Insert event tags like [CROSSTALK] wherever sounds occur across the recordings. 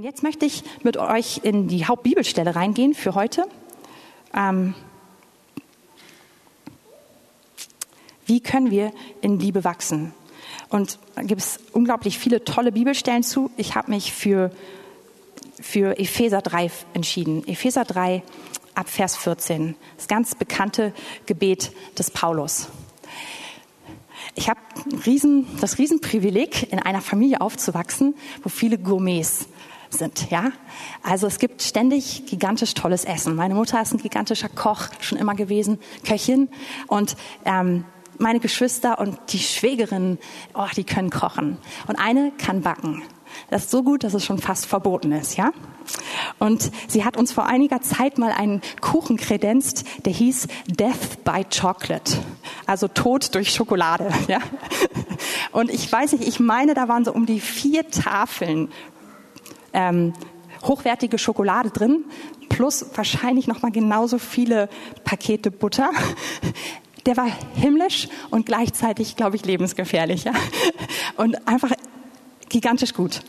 Und jetzt möchte ich mit euch in die Hauptbibelstelle reingehen für heute. Ähm, wie können wir in Liebe wachsen? Und da gibt es unglaublich viele tolle Bibelstellen zu. Ich habe mich für, für Epheser 3 entschieden. Epheser 3 ab Vers 14. Das ganz bekannte Gebet des Paulus. Ich habe riesen, das Riesenprivileg, in einer Familie aufzuwachsen, wo viele Gourmets sind, ja. Also es gibt ständig gigantisch tolles Essen. Meine Mutter ist ein gigantischer Koch schon immer gewesen, Köchin und ähm, meine Geschwister und die Schwägerinnen, oh, die können kochen. Und eine kann backen. Das ist so gut, dass es schon fast verboten ist, ja? Und sie hat uns vor einiger Zeit mal einen Kuchen kredenzt, der hieß Death by Chocolate. Also Tod durch Schokolade, [LAUGHS] ja? Und ich weiß nicht, ich meine, da waren so um die vier Tafeln ähm, hochwertige Schokolade drin, plus wahrscheinlich noch mal genauso viele Pakete Butter. [LAUGHS] Der war himmlisch und gleichzeitig, glaube ich, lebensgefährlich. Ja? Und einfach gigantisch gut.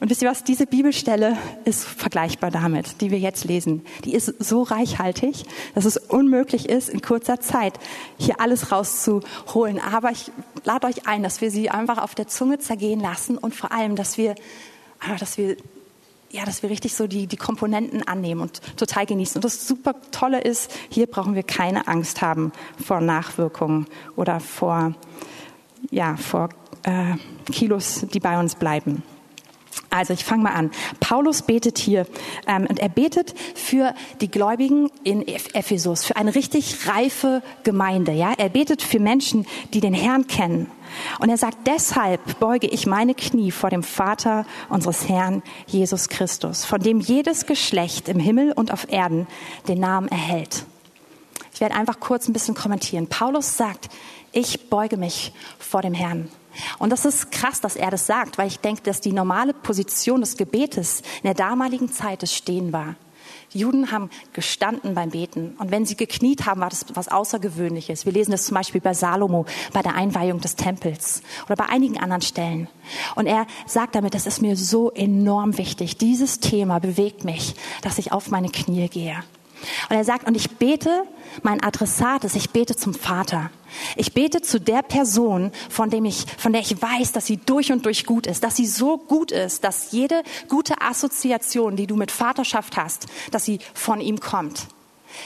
Und wisst ihr was, diese Bibelstelle ist vergleichbar damit, die wir jetzt lesen. Die ist so reichhaltig, dass es unmöglich ist, in kurzer Zeit hier alles rauszuholen. Aber ich lade euch ein, dass wir sie einfach auf der Zunge zergehen lassen und vor allem, dass wir, dass wir ja, dass wir richtig so die, die Komponenten annehmen und total genießen. Und das super Tolle ist, hier brauchen wir keine Angst haben vor Nachwirkungen oder vor, ja, vor äh, Kilos, die bei uns bleiben. Also ich fange mal an. Paulus betet hier ähm, und er betet für die Gläubigen in Ephesus, für eine richtig reife Gemeinde. Ja, er betet für Menschen, die den Herrn kennen. Und er sagt: Deshalb beuge ich meine Knie vor dem Vater unseres Herrn Jesus Christus, von dem jedes Geschlecht im Himmel und auf Erden den Namen erhält. Ich werde einfach kurz ein bisschen kommentieren. Paulus sagt: Ich beuge mich vor dem Herrn. Und das ist krass, dass er das sagt, weil ich denke, dass die normale Position des Gebetes in der damaligen Zeit das Stehen war. Die Juden haben gestanden beim Beten. Und wenn sie gekniet haben, war das was Außergewöhnliches. Wir lesen das zum Beispiel bei Salomo, bei der Einweihung des Tempels oder bei einigen anderen Stellen. Und er sagt damit, das ist mir so enorm wichtig. Dieses Thema bewegt mich, dass ich auf meine Knie gehe. Und er sagt, und ich bete, mein Adressat ist, ich bete zum Vater. Ich bete zu der Person, von, dem ich, von der ich weiß, dass sie durch und durch gut ist, dass sie so gut ist, dass jede gute Assoziation, die du mit Vaterschaft hast, dass sie von ihm kommt.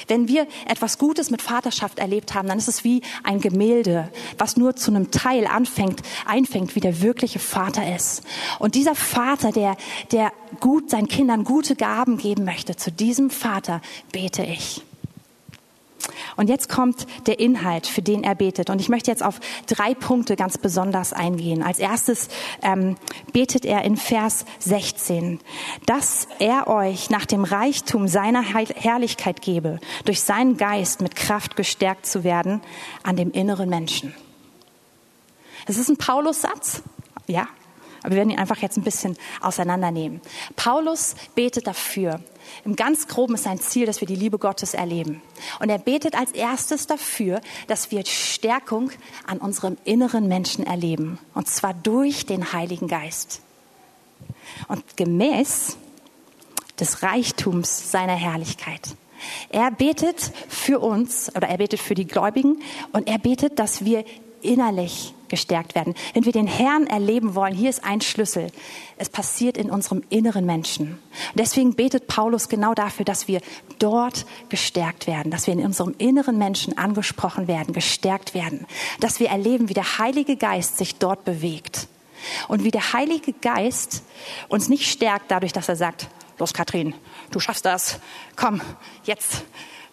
Wenn wir etwas Gutes mit Vaterschaft erlebt haben, dann ist es wie ein Gemälde, was nur zu einem Teil anfängt, einfängt, wie der wirkliche Vater ist. Und dieser Vater, der, der gut seinen Kindern gute Gaben geben möchte, zu diesem Vater bete ich. Und jetzt kommt der Inhalt, für den er betet. Und ich möchte jetzt auf drei Punkte ganz besonders eingehen. Als erstes ähm, betet er in Vers 16, dass er euch nach dem Reichtum seiner Herrlichkeit gebe, durch seinen Geist mit Kraft gestärkt zu werden an dem inneren Menschen. Es ist ein Paulus-Satz, ja, aber wir werden ihn einfach jetzt ein bisschen auseinandernehmen. Paulus betet dafür, im ganz groben ist sein Ziel, dass wir die Liebe Gottes erleben. Und er betet als erstes dafür, dass wir Stärkung an unserem inneren Menschen erleben. Und zwar durch den Heiligen Geist. Und gemäß des Reichtums seiner Herrlichkeit. Er betet für uns oder er betet für die Gläubigen und er betet, dass wir innerlich gestärkt werden. Wenn wir den Herrn erleben wollen, hier ist ein Schlüssel. Es passiert in unserem inneren Menschen. Und deswegen betet Paulus genau dafür, dass wir dort gestärkt werden, dass wir in unserem inneren Menschen angesprochen werden, gestärkt werden, dass wir erleben, wie der Heilige Geist sich dort bewegt. Und wie der Heilige Geist uns nicht stärkt dadurch, dass er sagt, los Katrin, du schaffst das, komm, jetzt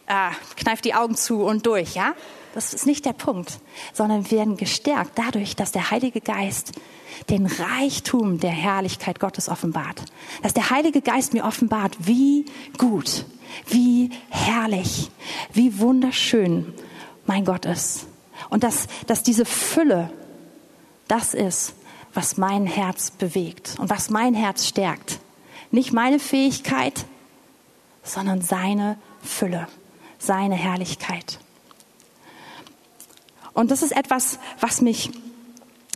äh, kneif die Augen zu und durch, ja? Das ist nicht der Punkt, sondern wir werden gestärkt dadurch, dass der Heilige Geist den Reichtum der Herrlichkeit Gottes offenbart. Dass der Heilige Geist mir offenbart, wie gut, wie herrlich, wie wunderschön mein Gott ist. Und dass, dass diese Fülle das ist, was mein Herz bewegt und was mein Herz stärkt. Nicht meine Fähigkeit, sondern seine Fülle, seine Herrlichkeit. Und das ist etwas, was mich,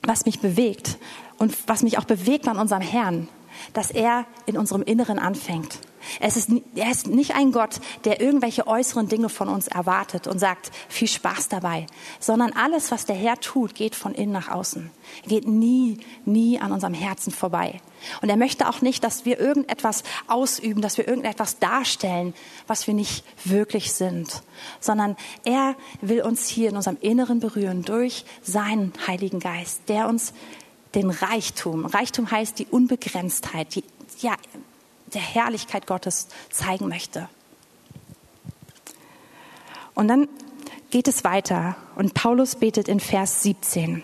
was mich bewegt und was mich auch bewegt an unserem Herrn. dass er in unserem Inneren anfängt. Es ist, er ist nicht ein Gott, der irgendwelche äußeren Dinge von uns erwartet und sagt, viel Spaß dabei, sondern alles, was der Herr tut, geht von innen nach außen. Geht nie, nie an unserem Herzen vorbei. Und er möchte auch nicht, dass wir irgendetwas ausüben, dass wir irgendetwas darstellen, was wir nicht wirklich sind, sondern er will uns hier in unserem Inneren berühren durch seinen Heiligen Geist, der uns den Reichtum, Reichtum heißt die Unbegrenztheit, die, ja, der Herrlichkeit Gottes zeigen möchte. Und dann geht es weiter und Paulus betet in Vers 17,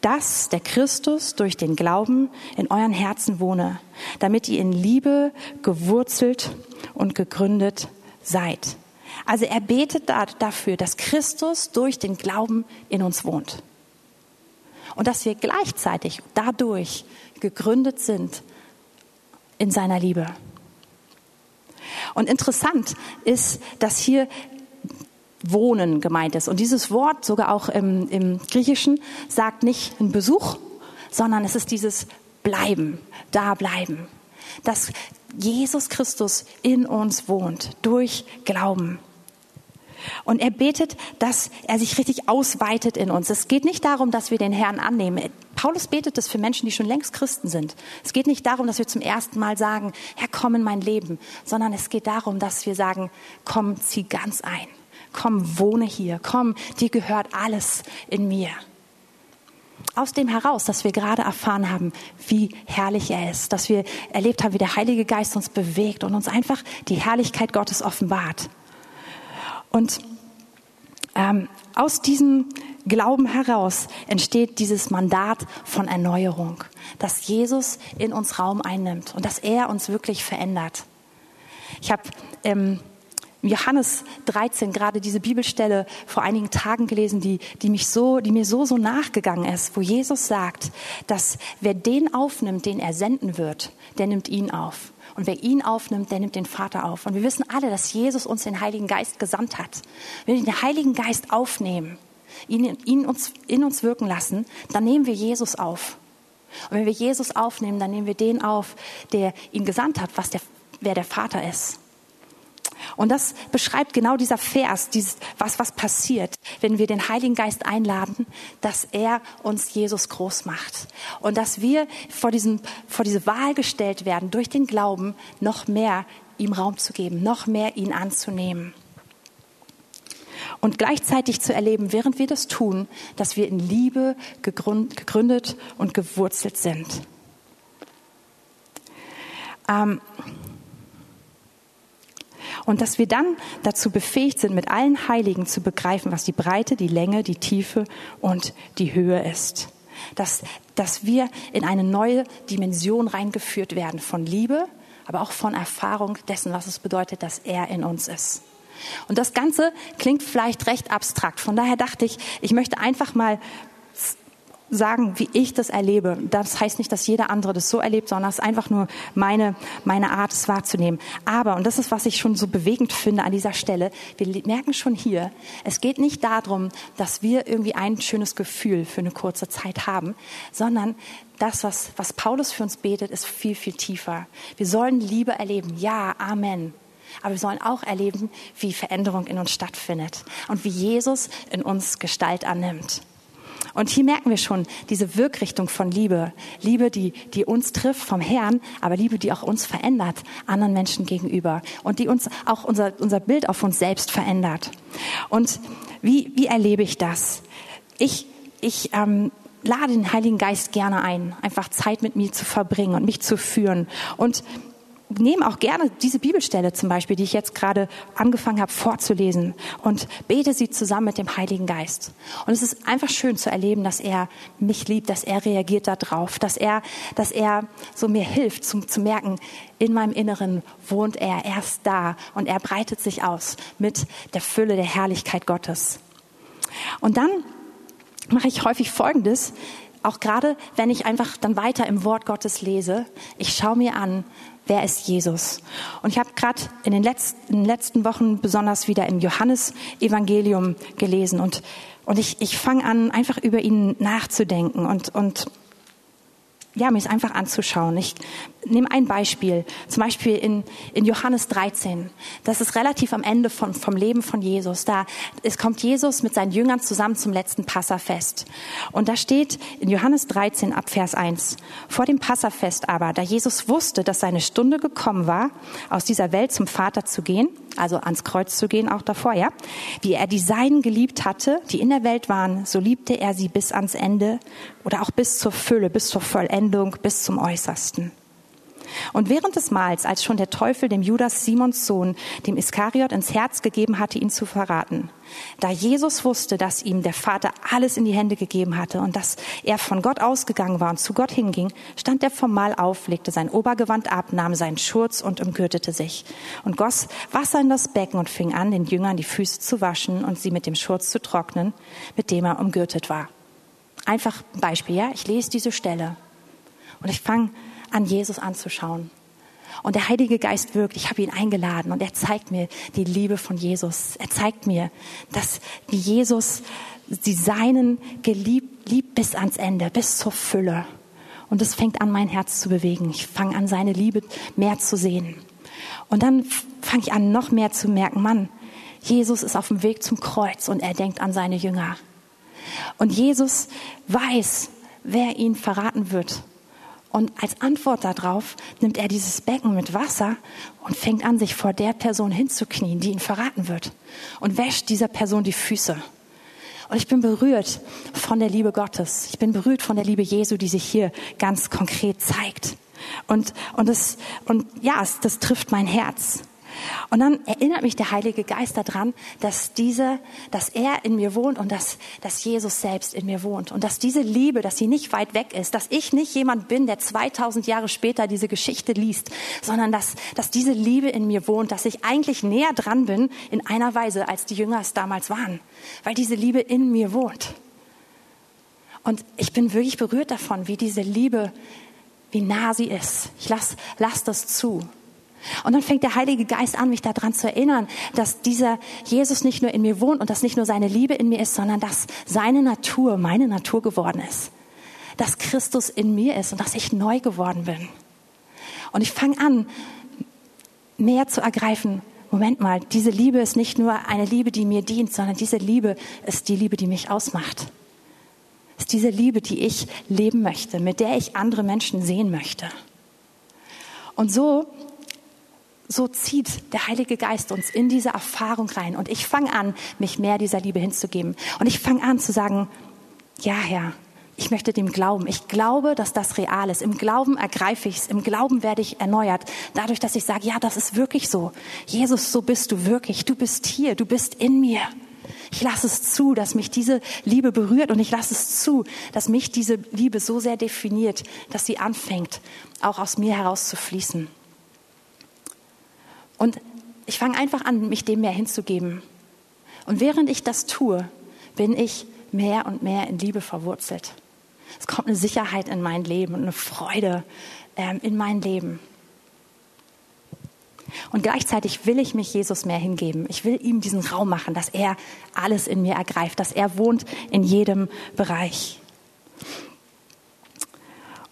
dass der Christus durch den Glauben in euren Herzen wohne, damit ihr in Liebe gewurzelt und gegründet seid. Also er betet dafür, dass Christus durch den Glauben in uns wohnt. Und dass wir gleichzeitig dadurch gegründet sind in seiner Liebe. Und interessant ist, dass hier Wohnen gemeint ist. Und dieses Wort, sogar auch im, im Griechischen, sagt nicht ein Besuch, sondern es ist dieses Bleiben, da bleiben. Dass Jesus Christus in uns wohnt durch Glauben. Und er betet, dass er sich richtig ausweitet in uns. Es geht nicht darum, dass wir den Herrn annehmen. Paulus betet das für Menschen, die schon längst Christen sind. Es geht nicht darum, dass wir zum ersten Mal sagen, Herr, komm in mein Leben, sondern es geht darum, dass wir sagen, komm, zieh ganz ein. Komm, wohne hier. Komm, dir gehört alles in mir. Aus dem heraus, dass wir gerade erfahren haben, wie herrlich er ist, dass wir erlebt haben, wie der Heilige Geist uns bewegt und uns einfach die Herrlichkeit Gottes offenbart. Und ähm, aus diesem Glauben heraus entsteht dieses Mandat von Erneuerung, dass Jesus in uns Raum einnimmt und dass er uns wirklich verändert. Ich habe ähm, Johannes 13 gerade diese Bibelstelle vor einigen Tagen gelesen, die, die mich so, die mir so, so nachgegangen ist, wo Jesus sagt, dass wer den aufnimmt, den er senden wird, der nimmt ihn auf. Und wer ihn aufnimmt, der nimmt den Vater auf. Und wir wissen alle, dass Jesus uns den Heiligen Geist gesandt hat. Wenn wir den Heiligen Geist aufnehmen, ihn, ihn uns, in uns wirken lassen, dann nehmen wir Jesus auf. Und wenn wir Jesus aufnehmen, dann nehmen wir den auf, der ihn gesandt hat, was der, wer der Vater ist. Und das beschreibt genau dieser Vers, dieses, was, was passiert, wenn wir den Heiligen Geist einladen, dass er uns Jesus groß macht. Und dass wir vor, diesem, vor diese Wahl gestellt werden, durch den Glauben noch mehr ihm Raum zu geben, noch mehr ihn anzunehmen. Und gleichzeitig zu erleben, während wir das tun, dass wir in Liebe gegründet und gewurzelt sind. Ähm, und dass wir dann dazu befähigt sind, mit allen Heiligen zu begreifen, was die Breite, die Länge, die Tiefe und die Höhe ist. Dass, dass wir in eine neue Dimension reingeführt werden von Liebe, aber auch von Erfahrung dessen, was es bedeutet, dass er in uns ist. Und das Ganze klingt vielleicht recht abstrakt. Von daher dachte ich, ich möchte einfach mal sagen, wie ich das erlebe. Das heißt nicht, dass jeder andere das so erlebt, sondern es ist einfach nur meine, meine Art, es wahrzunehmen. Aber, und das ist, was ich schon so bewegend finde an dieser Stelle, wir merken schon hier, es geht nicht darum, dass wir irgendwie ein schönes Gefühl für eine kurze Zeit haben, sondern das, was, was Paulus für uns betet, ist viel, viel tiefer. Wir sollen Liebe erleben. Ja, Amen. Aber wir sollen auch erleben, wie Veränderung in uns stattfindet und wie Jesus in uns Gestalt annimmt. Und hier merken wir schon diese Wirkrichtung von Liebe. Liebe, die, die uns trifft vom Herrn, aber Liebe, die auch uns verändert, anderen Menschen gegenüber. Und die uns auch unser, unser Bild auf uns selbst verändert. Und wie, wie erlebe ich das? Ich, ich ähm, lade den Heiligen Geist gerne ein, einfach Zeit mit mir zu verbringen und mich zu führen. Und nehme auch gerne diese Bibelstelle zum Beispiel, die ich jetzt gerade angefangen habe vorzulesen und bete sie zusammen mit dem Heiligen Geist. Und es ist einfach schön zu erleben, dass er mich liebt, dass er reagiert darauf, dass er, dass er so mir hilft, zum, zu merken, in meinem Inneren wohnt er, er ist da und er breitet sich aus mit der Fülle der Herrlichkeit Gottes. Und dann mache ich häufig Folgendes, auch gerade wenn ich einfach dann weiter im Wort Gottes lese, ich schaue mir an, wer ist Jesus? Und ich habe gerade in, den letzten, letzten Wochen besonders wieder im Johannesevangelium gelesen und, und ich, ich fange an, einfach über ihn nachzudenken und, und ja, mir es einfach anzuschauen. Ich nehme ein Beispiel, zum Beispiel in, in Johannes 13. Das ist relativ am Ende von, vom Leben von Jesus. Da es kommt Jesus mit seinen Jüngern zusammen zum letzten Passafest. Und da steht in Johannes 13 ab Vers 1, vor dem Passafest aber, da Jesus wusste, dass seine Stunde gekommen war, aus dieser Welt zum Vater zu gehen, also ans Kreuz zu gehen, auch davor, ja, wie er die Seinen geliebt hatte, die in der Welt waren, so liebte er sie bis ans Ende oder auch bis zur Fülle, bis zur Vollendung, bis zum Äußersten. Und während des Mahls, als schon der Teufel dem Judas Simons Sohn, dem Iskariot, ins Herz gegeben hatte, ihn zu verraten, da Jesus wusste, dass ihm der Vater alles in die Hände gegeben hatte und dass er von Gott ausgegangen war und zu Gott hinging, stand er vom Mahl auf, legte sein Obergewand ab, nahm seinen Schurz und umgürtete sich und goss Wasser in das Becken und fing an, den Jüngern die Füße zu waschen und sie mit dem Schurz zu trocknen, mit dem er umgürtet war. Einfach ein Beispiel, ja? Ich lese diese Stelle und ich fange an Jesus anzuschauen. Und der Heilige Geist wirkt. Ich habe ihn eingeladen und er zeigt mir die Liebe von Jesus. Er zeigt mir, dass Jesus die Seinen geliebt, liebt bis ans Ende, bis zur Fülle. Und es fängt an, mein Herz zu bewegen. Ich fange an, seine Liebe mehr zu sehen. Und dann fange ich an, noch mehr zu merken, Mann, Jesus ist auf dem Weg zum Kreuz und er denkt an seine Jünger. Und Jesus weiß, wer ihn verraten wird. Und als Antwort darauf nimmt er dieses Becken mit Wasser und fängt an, sich vor der Person hinzuknien, die ihn verraten wird. Und wäscht dieser Person die Füße. Und ich bin berührt von der Liebe Gottes. Ich bin berührt von der Liebe Jesu, die sich hier ganz konkret zeigt. Und, und, das, und ja, das trifft mein Herz. Und dann erinnert mich der Heilige Geist daran, dass diese, dass er in mir wohnt und dass, dass Jesus selbst in mir wohnt. Und dass diese Liebe, dass sie nicht weit weg ist, dass ich nicht jemand bin, der 2000 Jahre später diese Geschichte liest, sondern dass, dass diese Liebe in mir wohnt, dass ich eigentlich näher dran bin in einer Weise, als die Jünger es damals waren. Weil diese Liebe in mir wohnt. Und ich bin wirklich berührt davon, wie diese Liebe, wie nah sie ist. Ich lass, lass das zu. Und dann fängt der Heilige Geist an, mich daran zu erinnern, dass dieser Jesus nicht nur in mir wohnt und dass nicht nur seine Liebe in mir ist, sondern dass seine Natur meine Natur geworden ist. Dass Christus in mir ist und dass ich neu geworden bin. Und ich fange an, mehr zu ergreifen. Moment mal, diese Liebe ist nicht nur eine Liebe, die mir dient, sondern diese Liebe ist die Liebe, die mich ausmacht. Ist diese Liebe, die ich leben möchte, mit der ich andere Menschen sehen möchte. Und so so zieht der Heilige Geist uns in diese Erfahrung rein. Und ich fange an, mich mehr dieser Liebe hinzugeben. Und ich fange an zu sagen, ja, Herr, ich möchte dem glauben. Ich glaube, dass das real ist. Im Glauben ergreife ich es. Im Glauben werde ich erneuert. Dadurch, dass ich sage, ja, das ist wirklich so. Jesus, so bist du wirklich. Du bist hier. Du bist in mir. Ich lasse es zu, dass mich diese Liebe berührt und ich lasse es zu, dass mich diese Liebe so sehr definiert, dass sie anfängt, auch aus mir heraus zu fließen. Und ich fange einfach an, mich dem mehr hinzugeben. Und während ich das tue, bin ich mehr und mehr in Liebe verwurzelt. Es kommt eine Sicherheit in mein Leben und eine Freude ähm, in mein Leben. Und gleichzeitig will ich mich Jesus mehr hingeben. Ich will ihm diesen Raum machen, dass er alles in mir ergreift, dass er wohnt in jedem Bereich.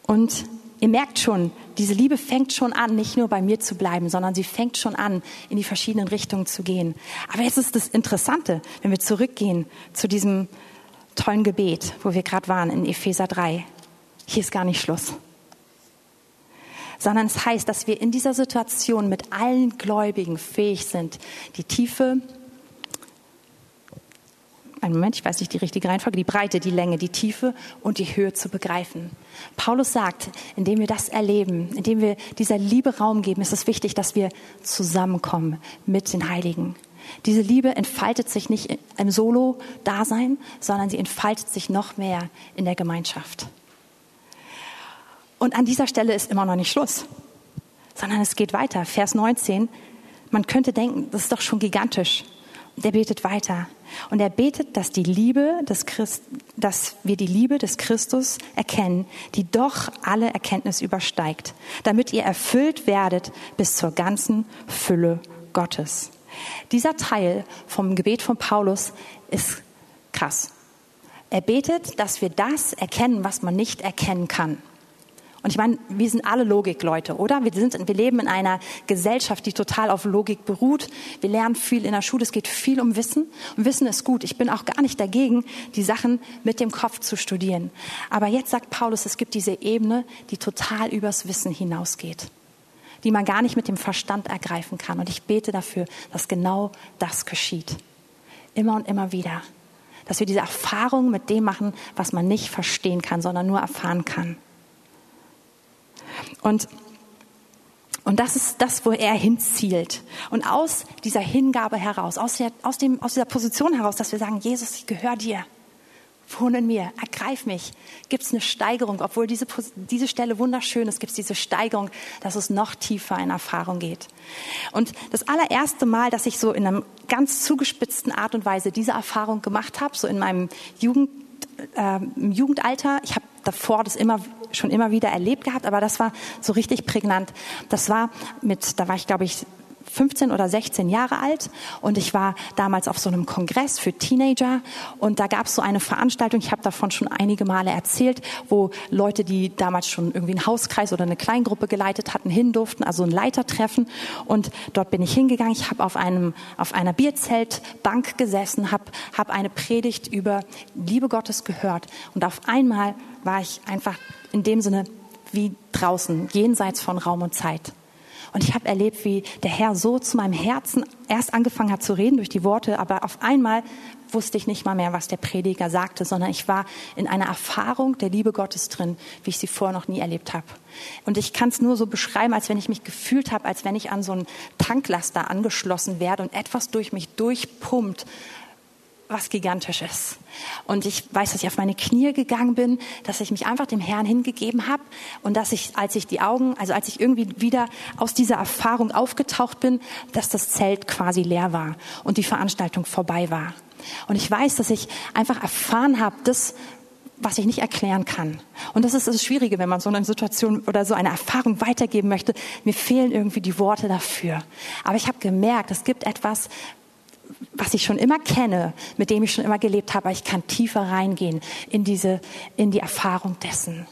Und ihr merkt schon, diese Liebe fängt schon an, nicht nur bei mir zu bleiben, sondern sie fängt schon an, in die verschiedenen Richtungen zu gehen. Aber jetzt ist das Interessante, wenn wir zurückgehen zu diesem tollen Gebet, wo wir gerade waren in Epheser 3. Hier ist gar nicht Schluss. Sondern es heißt, dass wir in dieser Situation mit allen Gläubigen fähig sind, die Tiefe, einen Moment, ich weiß nicht die richtige Reihenfolge, die Breite, die Länge, die Tiefe und die Höhe zu begreifen. Paulus sagt, indem wir das erleben, indem wir dieser Liebe Raum geben, ist es wichtig, dass wir zusammenkommen mit den Heiligen. Diese Liebe entfaltet sich nicht im Solo-Dasein, sondern sie entfaltet sich noch mehr in der Gemeinschaft. Und an dieser Stelle ist immer noch nicht Schluss, sondern es geht weiter. Vers 19. Man könnte denken, das ist doch schon gigantisch. Der betet weiter. Und er betet, dass die Liebe des Christ, dass wir die Liebe des Christus erkennen, die doch alle Erkenntnis übersteigt, damit ihr erfüllt werdet bis zur ganzen Fülle Gottes. Dieser Teil vom Gebet von Paulus ist krass. Er betet, dass wir das erkennen, was man nicht erkennen kann. Und ich meine, wir sind alle Logikleute, oder? Wir, sind, wir leben in einer Gesellschaft, die total auf Logik beruht. Wir lernen viel in der Schule, es geht viel um Wissen. Und Wissen ist gut. Ich bin auch gar nicht dagegen, die Sachen mit dem Kopf zu studieren. Aber jetzt sagt Paulus, es gibt diese Ebene, die total übers Wissen hinausgeht die man gar nicht mit dem Verstand ergreifen kann. Und ich bete dafür, dass genau das geschieht. Immer und immer wieder. Dass wir diese Erfahrung mit dem machen, was man nicht verstehen kann, sondern nur erfahren kann. Und und das ist das, wo er hinzielt. Und aus dieser Hingabe heraus, aus, der, aus, dem, aus dieser Position heraus, dass wir sagen, Jesus, ich gehöre dir. Wohne in mir, ergreif mich. Gibt es eine Steigerung, obwohl diese, diese Stelle wunderschön ist, gibt es diese Steigerung, dass es noch tiefer in Erfahrung geht. Und das allererste Mal, dass ich so in einer ganz zugespitzten Art und Weise diese Erfahrung gemacht habe, so in meinem Jugend, äh, Jugendalter, ich habe davor das immer schon immer wieder erlebt gehabt, aber das war so richtig prägnant. Das war mit, da war ich glaube ich 15 oder 16 Jahre alt. Und ich war damals auf so einem Kongress für Teenager. Und da gab es so eine Veranstaltung, ich habe davon schon einige Male erzählt, wo Leute, die damals schon irgendwie einen Hauskreis oder eine Kleingruppe geleitet hatten, hin durften, also ein Leitertreffen und dort bin ich hingegangen. Ich habe auf auf einer Bierzeltbank gesessen, habe hab eine Predigt über Liebe Gottes gehört. Und auf einmal war ich einfach in dem Sinne wie draußen, jenseits von Raum und Zeit. Und ich habe erlebt, wie der Herr so zu meinem Herzen erst angefangen hat zu reden durch die Worte, aber auf einmal wusste ich nicht mal mehr, was der Prediger sagte, sondern ich war in einer Erfahrung der Liebe Gottes drin, wie ich sie vorher noch nie erlebt habe. Und ich kann es nur so beschreiben, als wenn ich mich gefühlt habe, als wenn ich an so einen Tanklaster angeschlossen werde und etwas durch mich durchpumpt, was gigantisch ist. Und ich weiß, dass ich auf meine Knie gegangen bin, dass ich mich einfach dem Herrn hingegeben habe und dass ich, als ich die Augen, also als ich irgendwie wieder aus dieser Erfahrung aufgetaucht bin, dass das Zelt quasi leer war und die Veranstaltung vorbei war. Und ich weiß, dass ich einfach erfahren habe, das, was ich nicht erklären kann. Und das ist das Schwierige, wenn man so eine Situation oder so eine Erfahrung weitergeben möchte. Mir fehlen irgendwie die Worte dafür. Aber ich habe gemerkt, es gibt etwas, was ich schon immer kenne, mit dem ich schon immer gelebt habe, ich kann tiefer reingehen in diese, in die Erfahrung dessen.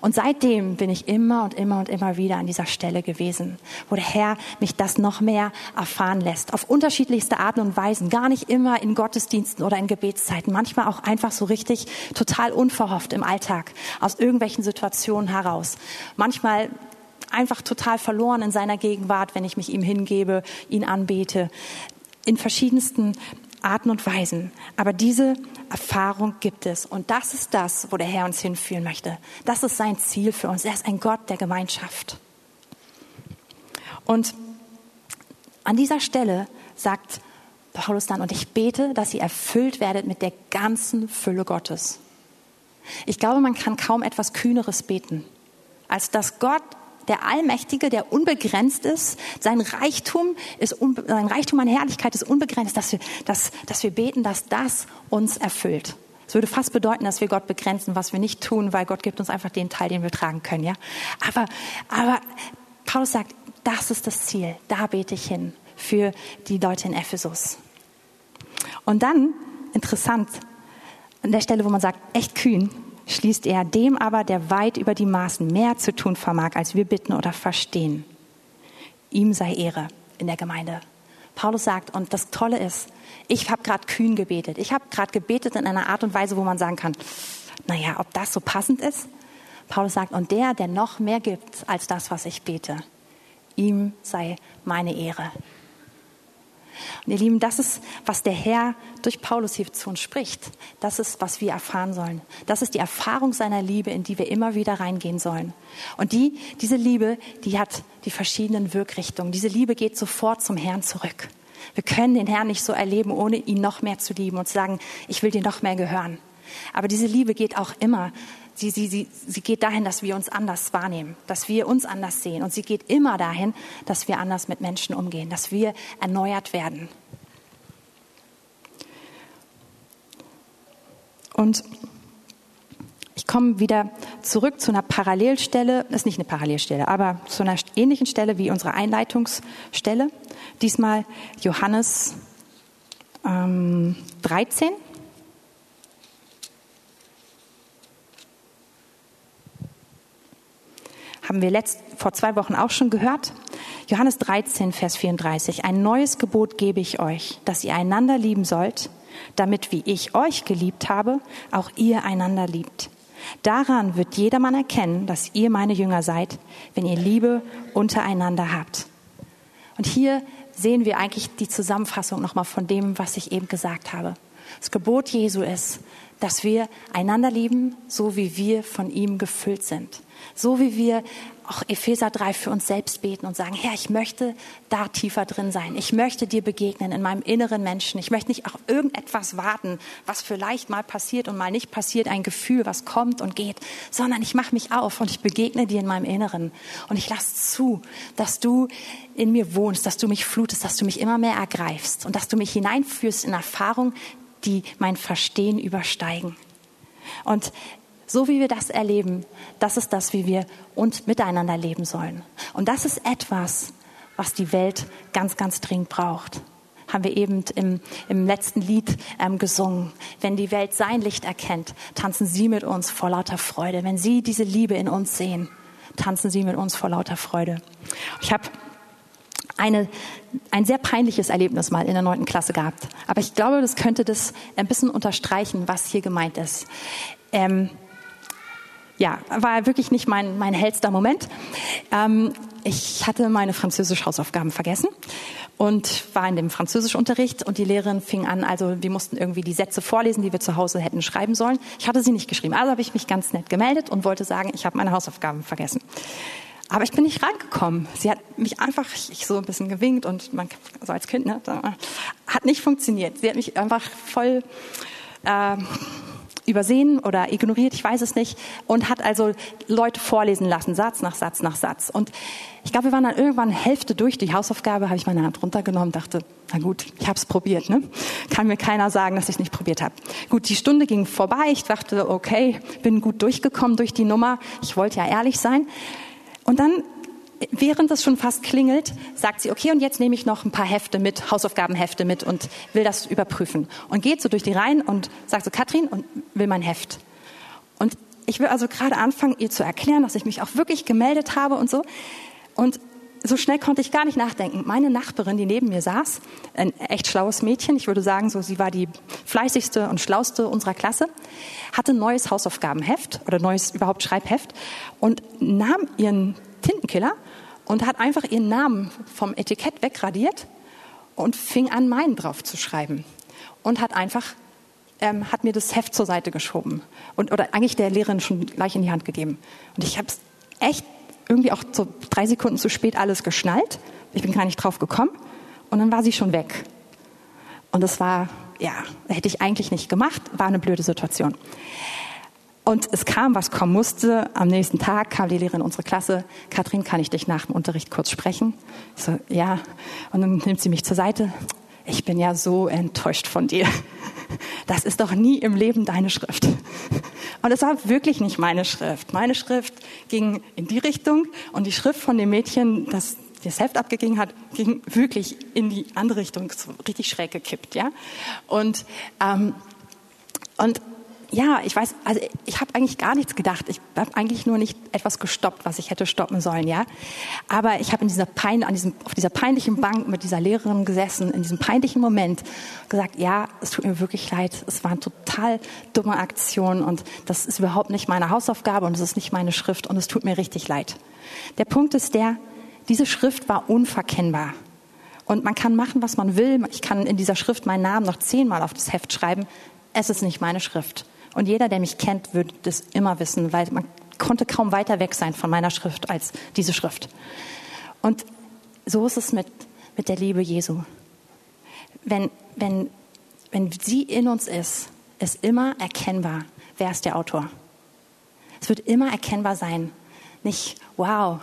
Und seitdem bin ich immer und immer und immer wieder an dieser Stelle gewesen, wo der Herr mich das noch mehr erfahren lässt. Auf unterschiedlichste Arten und Weisen. Gar nicht immer in Gottesdiensten oder in Gebetszeiten. Manchmal auch einfach so richtig total unverhofft im Alltag. Aus irgendwelchen Situationen heraus. Manchmal einfach total verloren in seiner Gegenwart, wenn ich mich ihm hingebe, ihn anbete in verschiedensten Arten und Weisen. Aber diese Erfahrung gibt es. Und das ist das, wo der Herr uns hinführen möchte. Das ist sein Ziel für uns. Er ist ein Gott der Gemeinschaft. Und an dieser Stelle sagt Paulus dann, und ich bete, dass ihr erfüllt werdet mit der ganzen Fülle Gottes. Ich glaube, man kann kaum etwas Kühneres beten, als dass Gott der Allmächtige, der unbegrenzt ist. Sein Reichtum, ist sein Reichtum an Herrlichkeit ist unbegrenzt, dass wir, dass, dass wir beten, dass das uns erfüllt. Es würde fast bedeuten, dass wir Gott begrenzen, was wir nicht tun, weil Gott gibt uns einfach den Teil, den wir tragen können, ja. Aber, aber Paulus sagt, das ist das Ziel. Da bete ich hin für die Leute in Ephesus. Und dann, interessant, an der Stelle, wo man sagt, echt kühn, schließt er dem aber, der weit über die Maßen mehr zu tun vermag, als wir bitten oder verstehen. Ihm sei Ehre in der Gemeinde. Paulus sagt, und das Tolle ist, ich habe gerade kühn gebetet. Ich habe gerade gebetet in einer Art und Weise, wo man sagen kann, naja, ob das so passend ist? Paulus sagt, und der, der noch mehr gibt als das, was ich bete, ihm sei meine Ehre. Und ihr Lieben, das ist, was der Herr durch Paulus hier zu uns spricht. Das ist, was wir erfahren sollen. Das ist die Erfahrung seiner Liebe, in die wir immer wieder reingehen sollen. Und die, diese Liebe, die hat die verschiedenen Wirkrichtungen. Diese Liebe geht sofort zum Herrn zurück. Wir können den Herrn nicht so erleben, ohne ihn noch mehr zu lieben und zu sagen, ich will dir noch mehr gehören. Aber diese Liebe geht auch immer sie, sie, sie, sie geht dahin, dass wir uns anders wahrnehmen, dass wir uns anders sehen. Und sie geht immer dahin, dass wir anders mit Menschen umgehen, dass wir erneuert werden. Und ich komme wieder zurück zu einer Parallelstelle, das ist nicht eine Parallelstelle, aber zu einer ähnlichen Stelle wie unsere Einleitungsstelle. Diesmal Johannes ähm, 13. haben wir letzt, vor zwei Wochen auch schon gehört. Johannes 13, Vers 34. Ein neues Gebot gebe ich euch, dass ihr einander lieben sollt, damit wie ich euch geliebt habe, auch ihr einander liebt. Daran wird jedermann erkennen, dass ihr meine Jünger seid, wenn ihr Liebe untereinander habt. Und hier sehen wir eigentlich die Zusammenfassung nochmal von dem, was ich eben gesagt habe. Das Gebot Jesu ist, dass wir einander lieben, so wie wir von ihm gefüllt sind. So wie wir auch Epheser 3 für uns selbst beten und sagen, Herr, ich möchte da tiefer drin sein. Ich möchte dir begegnen in meinem inneren Menschen. Ich möchte nicht auf irgendetwas warten, was vielleicht mal passiert und mal nicht passiert, ein Gefühl, was kommt und geht, sondern ich mache mich auf und ich begegne dir in meinem Inneren. Und ich lasse zu, dass du in mir wohnst, dass du mich flutest, dass du mich immer mehr ergreifst und dass du mich hineinführst in Erfahrungen, die mein Verstehen übersteigen. Und so wie wir das erleben, das ist das, wie wir und miteinander leben sollen. Und das ist etwas, was die Welt ganz, ganz dringend braucht. Haben wir eben im, im letzten Lied ähm, gesungen. Wenn die Welt sein Licht erkennt, tanzen sie mit uns vor lauter Freude. Wenn sie diese Liebe in uns sehen, tanzen sie mit uns vor lauter Freude. Ich habe eine, ein sehr peinliches Erlebnis mal in der neunten Klasse gehabt. Aber ich glaube, das könnte das ein bisschen unterstreichen, was hier gemeint ist. Ähm, ja, war wirklich nicht mein, mein hellster Moment. Ähm, ich hatte meine französische Hausaufgaben vergessen und war in dem Französischunterricht und die Lehrerin fing an, also wir mussten irgendwie die Sätze vorlesen, die wir zu Hause hätten schreiben sollen. Ich hatte sie nicht geschrieben, also habe ich mich ganz nett gemeldet und wollte sagen, ich habe meine Hausaufgaben vergessen. Aber ich bin nicht rangekommen. Sie hat mich einfach ich so ein bisschen gewinkt und man, so als Kind, ne, hat nicht funktioniert. Sie hat mich einfach voll äh, übersehen oder ignoriert, ich weiß es nicht, und hat also Leute vorlesen lassen, Satz nach Satz nach Satz. Und ich glaube, wir waren dann irgendwann Hälfte durch die Hausaufgabe, habe ich meine Hand runtergenommen, dachte, na gut, ich habe es probiert. Ne? Kann mir keiner sagen, dass ich nicht probiert habe. Gut, die Stunde ging vorbei. Ich dachte, okay, bin gut durchgekommen durch die Nummer. Ich wollte ja ehrlich sein. Und dann während es schon fast klingelt, sagt sie, okay, und jetzt nehme ich noch ein paar Hefte mit, Hausaufgabenhefte mit und will das überprüfen. Und geht so durch die Reihen und sagt so, Katrin, und will mein Heft. Und ich will also gerade anfangen, ihr zu erklären, dass ich mich auch wirklich gemeldet habe und so. Und so schnell konnte ich gar nicht nachdenken. Meine Nachbarin, die neben mir saß, ein echt schlaues Mädchen, ich würde sagen, so sie war die fleißigste und schlauste unserer Klasse, hatte ein neues Hausaufgabenheft oder neues überhaupt Schreibheft und nahm ihren Tintenkiller und hat einfach ihren Namen vom Etikett wegradiert und fing an, meinen drauf zu schreiben. Und hat einfach, ähm, hat mir das Heft zur Seite geschoben. Und, oder eigentlich der Lehrerin schon gleich in die Hand gegeben. Und ich habe es echt irgendwie auch so drei Sekunden zu spät alles geschnallt. Ich bin gar nicht drauf gekommen. Und dann war sie schon weg. Und das war, ja, hätte ich eigentlich nicht gemacht, war eine blöde Situation. Und es kam, was kommen musste. Am nächsten Tag kam die Lehrerin in unsere Klasse. Kathrin, kann ich dich nach dem Unterricht kurz sprechen? Ich so, ja. Und dann nimmt sie mich zur Seite. Ich bin ja so enttäuscht von dir. Das ist doch nie im Leben deine Schrift. Und es war wirklich nicht meine Schrift. Meine Schrift ging in die Richtung und die Schrift von dem Mädchen, das das Heft abgegeben hat, ging wirklich in die andere Richtung, so richtig schräg gekippt, ja. Und ähm, und ja, ich weiß, also ich habe eigentlich gar nichts gedacht. Ich habe eigentlich nur nicht etwas gestoppt, was ich hätte stoppen sollen, ja. Aber ich habe in dieser Pein, an diesem, auf dieser peinlichen Bank mit dieser Lehrerin gesessen, in diesem peinlichen Moment gesagt, ja, es tut mir wirklich leid. Es war eine total dumme Aktion und das ist überhaupt nicht meine Hausaufgabe und es ist nicht meine Schrift und es tut mir richtig leid. Der Punkt ist der, diese Schrift war unverkennbar. Und man kann machen, was man will. Ich kann in dieser Schrift meinen Namen noch zehnmal auf das Heft schreiben. Es ist nicht meine Schrift. Und jeder, der mich kennt, wird das immer wissen, weil man konnte kaum weiter weg sein von meiner Schrift als diese Schrift. Und so ist es mit, mit der Liebe Jesu. Wenn, wenn, wenn sie in uns ist, ist immer erkennbar, wer ist der Autor. Es wird immer erkennbar sein. Nicht, wow,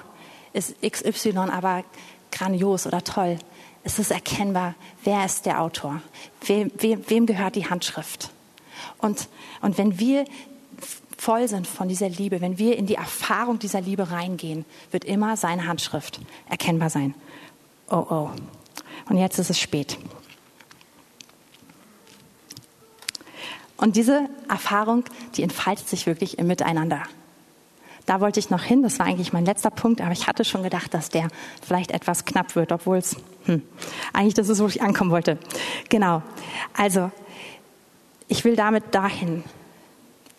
ist XY aber grandios oder toll. Es ist erkennbar, wer ist der Autor. Wem, wem, wem gehört die Handschrift? Und, und wenn wir voll sind von dieser Liebe, wenn wir in die Erfahrung dieser Liebe reingehen, wird immer seine Handschrift erkennbar sein. Oh oh. Und jetzt ist es spät. Und diese Erfahrung, die entfaltet sich wirklich im Miteinander. Da wollte ich noch hin, das war eigentlich mein letzter Punkt, aber ich hatte schon gedacht, dass der vielleicht etwas knapp wird, obwohl es hm, eigentlich das ist, wo ich ankommen wollte. Genau. Also, ich will damit dahin,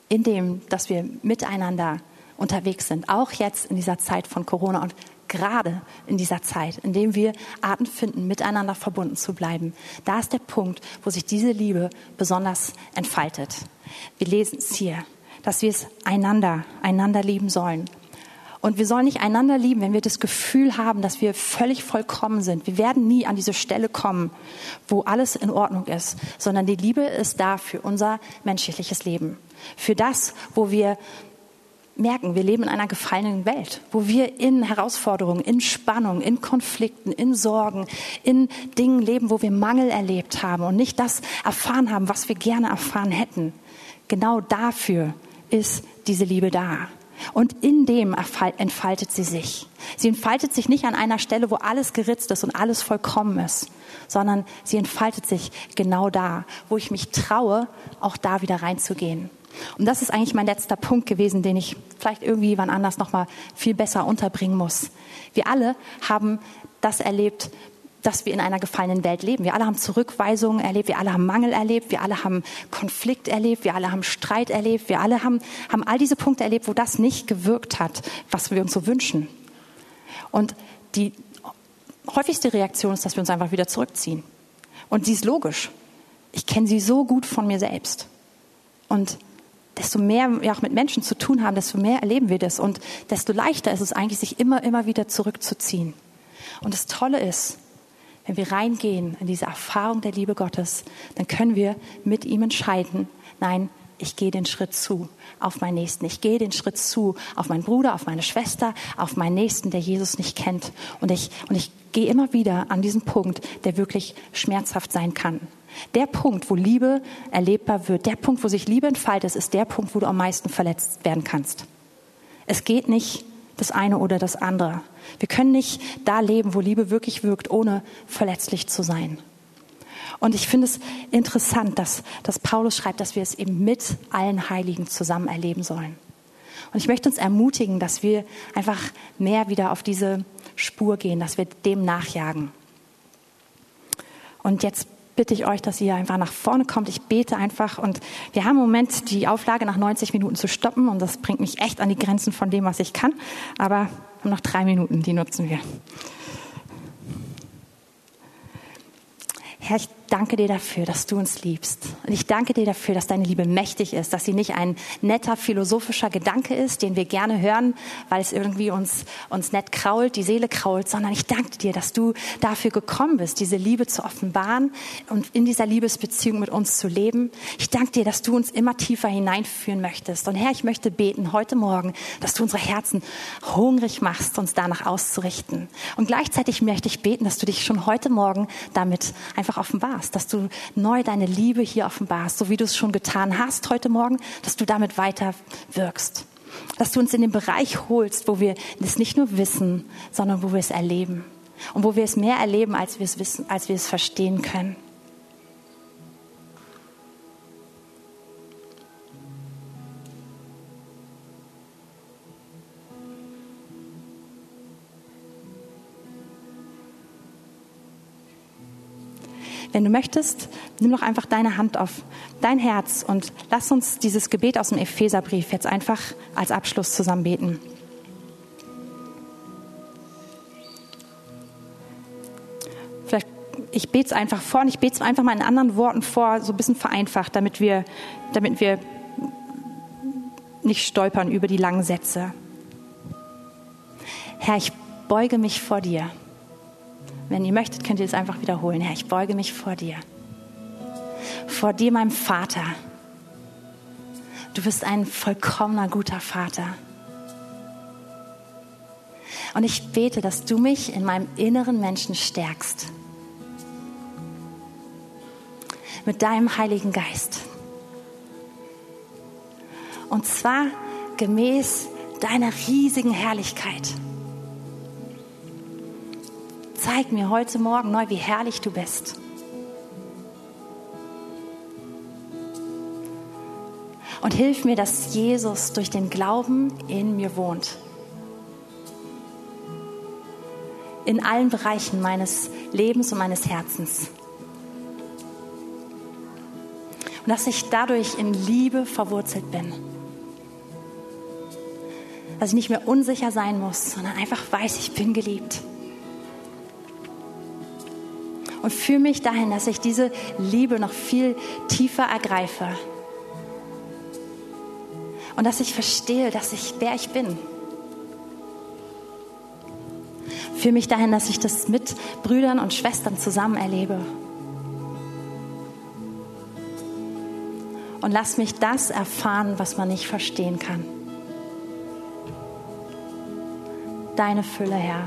indem, dass wir miteinander unterwegs sind, auch jetzt in dieser Zeit von Corona und gerade in dieser Zeit, in dem wir Arten finden, miteinander verbunden zu bleiben. Da ist der Punkt, wo sich diese Liebe besonders entfaltet. Wir lesen es hier, dass wir es einander, einander lieben sollen. Und wir sollen nicht einander lieben, wenn wir das Gefühl haben, dass wir völlig vollkommen sind. Wir werden nie an diese Stelle kommen, wo alles in Ordnung ist, sondern die Liebe ist da für unser menschliches Leben. Für das, wo wir merken, wir leben in einer gefallenen Welt, wo wir in Herausforderungen, in Spannung, in Konflikten, in Sorgen, in Dingen leben, wo wir Mangel erlebt haben und nicht das erfahren haben, was wir gerne erfahren hätten. Genau dafür ist diese Liebe da. Und in dem entfaltet sie sich. Sie entfaltet sich nicht an einer Stelle, wo alles geritzt ist und alles vollkommen ist, sondern sie entfaltet sich genau da, wo ich mich traue, auch da wieder reinzugehen. Und das ist eigentlich mein letzter Punkt gewesen, den ich vielleicht irgendwie wann anders noch mal viel besser unterbringen muss. Wir alle haben das erlebt, dass wir in einer gefallenen Welt leben. Wir alle haben Zurückweisungen erlebt, wir alle haben Mangel erlebt, wir alle haben Konflikt erlebt, wir alle haben Streit erlebt, wir alle haben, haben all diese Punkte erlebt, wo das nicht gewirkt hat, was wir uns so wünschen. Und die häufigste Reaktion ist, dass wir uns einfach wieder zurückziehen. Und sie ist logisch. Ich kenne sie so gut von mir selbst. Und desto mehr wir auch mit Menschen zu tun haben, desto mehr erleben wir das. Und desto leichter ist es eigentlich, sich immer, immer wieder zurückzuziehen. Und das Tolle ist, wenn wir reingehen in diese Erfahrung der Liebe Gottes, dann können wir mit ihm entscheiden, nein, ich gehe den Schritt zu auf meinen Nächsten. Ich gehe den Schritt zu auf meinen Bruder, auf meine Schwester, auf meinen Nächsten, der Jesus nicht kennt. Und ich, und ich gehe immer wieder an diesen Punkt, der wirklich schmerzhaft sein kann. Der Punkt, wo Liebe erlebbar wird, der Punkt, wo sich Liebe entfaltet, ist der Punkt, wo du am meisten verletzt werden kannst. Es geht nicht das eine oder das andere. Wir können nicht da leben, wo Liebe wirklich wirkt, ohne verletzlich zu sein. Und ich finde es interessant, dass, dass Paulus schreibt, dass wir es eben mit allen Heiligen zusammen erleben sollen. Und ich möchte uns ermutigen, dass wir einfach mehr wieder auf diese Spur gehen, dass wir dem nachjagen. Und jetzt bitte ich euch, dass ihr einfach nach vorne kommt. Ich bete einfach und wir haben im Moment die Auflage nach 90 Minuten zu stoppen und das bringt mich echt an die Grenzen von dem, was ich kann. Aber noch drei Minuten, die nutzen wir. Herr, ich danke dir dafür, dass du uns liebst. Und ich danke dir dafür, dass deine Liebe mächtig ist, dass sie nicht ein netter philosophischer Gedanke ist, den wir gerne hören, weil es irgendwie uns, uns nett krault, die Seele krault, sondern ich danke dir, dass du dafür gekommen bist, diese Liebe zu offenbaren und in dieser Liebesbeziehung mit uns zu leben. Ich danke dir, dass du uns immer tiefer hineinführen möchtest. Und Herr, ich möchte beten heute Morgen, dass du unsere Herzen hungrig machst, uns danach auszurichten. Und gleichzeitig möchte ich beten, dass du dich schon heute Morgen damit einfach offenbarst offenbarst, dass du neu deine Liebe hier offenbarst, so wie du es schon getan hast heute Morgen, dass du damit weiter wirkst. Dass du uns in den Bereich holst, wo wir es nicht nur wissen, sondern wo wir es erleben. Und wo wir es mehr erleben, als wir es wissen, als wir es verstehen können. Wenn du möchtest, nimm doch einfach deine Hand auf dein Herz und lass uns dieses Gebet aus dem Epheserbrief jetzt einfach als Abschluss zusammen beten. Vielleicht, ich bete es einfach vor und ich bete es einfach mal in anderen Worten vor, so ein bisschen vereinfacht, damit wir, damit wir nicht stolpern über die langen Sätze. Herr, ich beuge mich vor dir. Wenn ihr möchtet, könnt ihr es einfach wiederholen. Herr, ich beuge mich vor dir. Vor dir, meinem Vater. Du bist ein vollkommener guter Vater. Und ich bete, dass du mich in meinem inneren Menschen stärkst. Mit deinem Heiligen Geist. Und zwar gemäß deiner riesigen Herrlichkeit zeig mir heute Morgen neu, wie herrlich du bist. Und hilf mir, dass Jesus durch den Glauben in mir wohnt. In allen Bereichen meines Lebens und meines Herzens. Und dass ich dadurch in Liebe verwurzelt bin. Dass ich nicht mehr unsicher sein muss, sondern einfach weiß, ich bin geliebt und führe mich dahin, dass ich diese Liebe noch viel tiefer ergreife. Und dass ich verstehe, dass ich, wer ich bin. Führe mich dahin, dass ich das mit Brüdern und Schwestern zusammen erlebe. Und lass mich das erfahren, was man nicht verstehen kann. Deine Fülle, Herr.